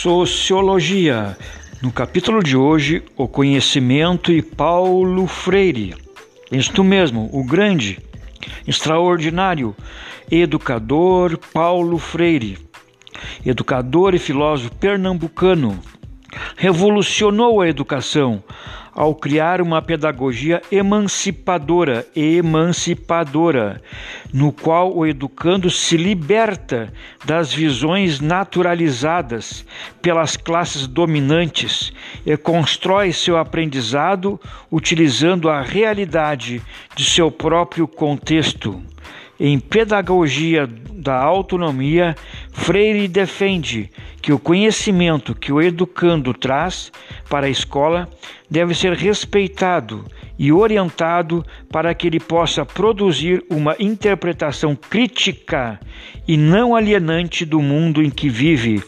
Sociologia. No capítulo de hoje, o conhecimento e Paulo Freire. Isto mesmo, o grande, extraordinário educador Paulo Freire, educador e filósofo pernambucano, revolucionou a educação ao criar uma pedagogia emancipadora e emancipadora, no qual o educando se liberta das visões naturalizadas pelas classes dominantes e constrói seu aprendizado utilizando a realidade de seu próprio contexto. Em Pedagogia da Autonomia, Freire defende que o conhecimento que o educando traz para a escola deve ser respeitado e orientado para que ele possa produzir uma interpretação crítica e não alienante do mundo em que vive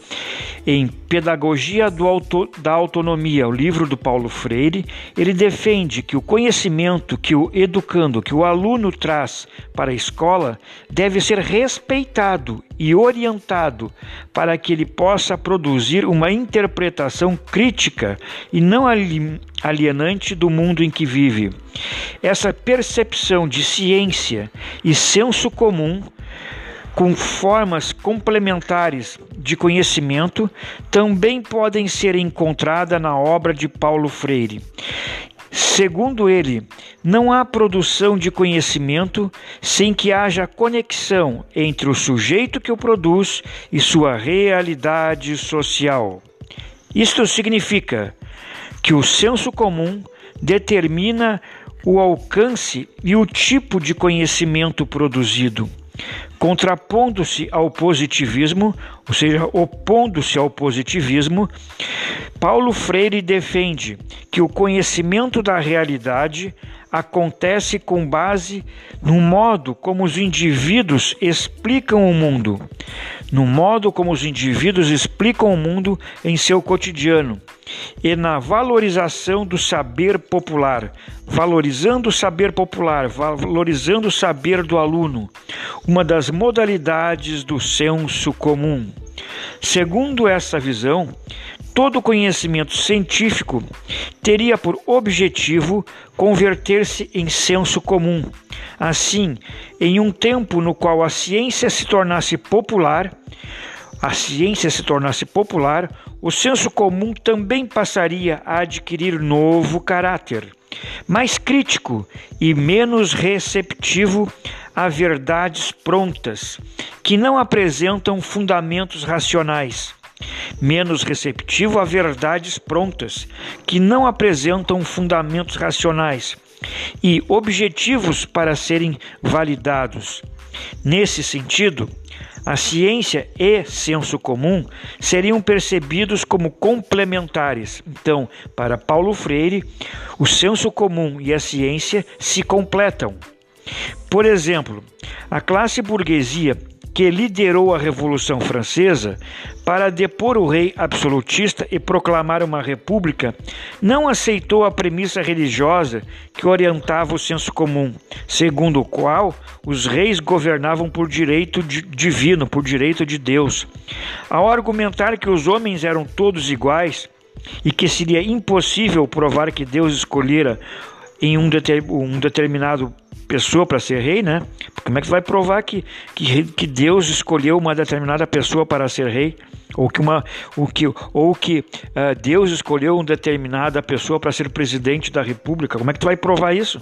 em Pedagogia Auto, da Autonomia, o livro do Paulo Freire, ele defende que o conhecimento que o educando, que o aluno traz para a escola, deve ser respeitado e orientado para que ele possa produzir uma interpretação crítica e não alienante do mundo em que vive. Essa percepção de ciência e senso comum com formas complementares de conhecimento também podem ser encontradas na obra de Paulo Freire. Segundo ele, não há produção de conhecimento sem que haja conexão entre o sujeito que o produz e sua realidade social. Isto significa que o senso comum determina o alcance e o tipo de conhecimento produzido. Contrapondo-se ao positivismo, ou seja, opondo-se ao positivismo, Paulo Freire defende que o conhecimento da realidade acontece com base no modo como os indivíduos explicam o mundo, no modo como os indivíduos explicam o mundo em seu cotidiano e na valorização do saber popular, valorizando o saber popular, valorizando o saber do aluno, uma das modalidades do senso comum. Segundo essa visão, todo conhecimento científico teria por objetivo converter-se em senso comum. Assim, em um tempo no qual a ciência se tornasse popular, a ciência se tornasse popular, o senso comum também passaria a adquirir novo caráter, mais crítico e menos receptivo a verdades prontas, que não apresentam fundamentos racionais. Menos receptivo a verdades prontas, que não apresentam fundamentos racionais e objetivos para serem validados. Nesse sentido, a ciência e senso comum seriam percebidos como complementares. Então, para Paulo Freire, o senso comum e a ciência se completam. Por exemplo, a classe burguesia que liderou a Revolução Francesa para depor o rei absolutista e proclamar uma república, não aceitou a premissa religiosa que orientava o senso comum, segundo o qual os reis governavam por direito divino, por direito de Deus. Ao argumentar que os homens eram todos iguais e que seria impossível provar que Deus escolhera em um, determinado pessoa para ser rei, né? Como é que vai provar que, que, que Deus escolheu uma determinada pessoa para ser rei? Ou que, uma, ou que, ou que uh, Deus escolheu uma determinada pessoa para ser presidente da república? Como é que tu vai provar isso?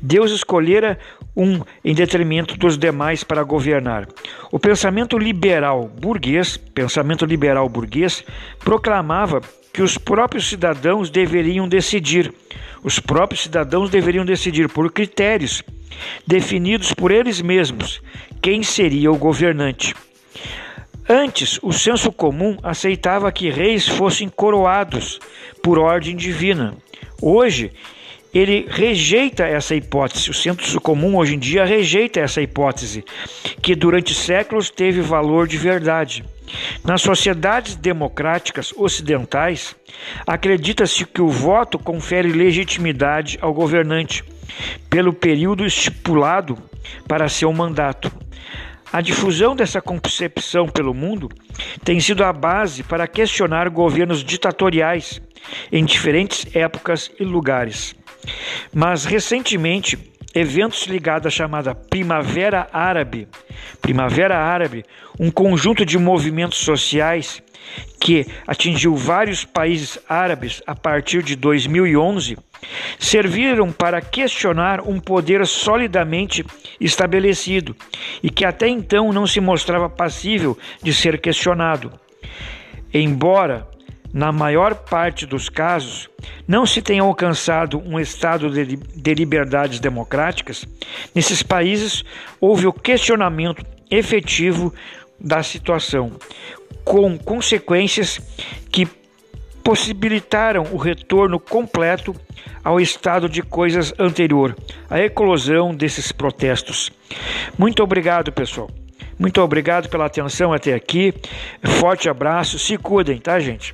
Deus escolhera um em detrimento dos demais para governar. O pensamento liberal burguês, pensamento liberal burguês, proclamava que os próprios cidadãos deveriam decidir. Os próprios cidadãos deveriam decidir por critérios definidos por eles mesmos quem seria o governante. Antes, o senso comum aceitava que reis fossem coroados por ordem divina. Hoje, ele rejeita essa hipótese. O senso comum hoje em dia rejeita essa hipótese, que durante séculos teve valor de verdade. Nas sociedades democráticas ocidentais, acredita-se que o voto confere legitimidade ao governante pelo período estipulado para seu mandato. A difusão dessa concepção pelo mundo tem sido a base para questionar governos ditatoriais em diferentes épocas e lugares. Mas recentemente, eventos ligados à chamada Primavera Árabe, Primavera Árabe, um conjunto de movimentos sociais que atingiu vários países árabes a partir de 2011, serviram para questionar um poder solidamente estabelecido e que até então não se mostrava passível de ser questionado. Embora na maior parte dos casos, não se tenha alcançado um estado de, de liberdades democráticas, nesses países houve o questionamento efetivo da situação, com consequências que possibilitaram o retorno completo ao estado de coisas anterior, a eclosão desses protestos. Muito obrigado, pessoal. Muito obrigado pela atenção até aqui. Forte abraço. Se cuidem, tá, gente?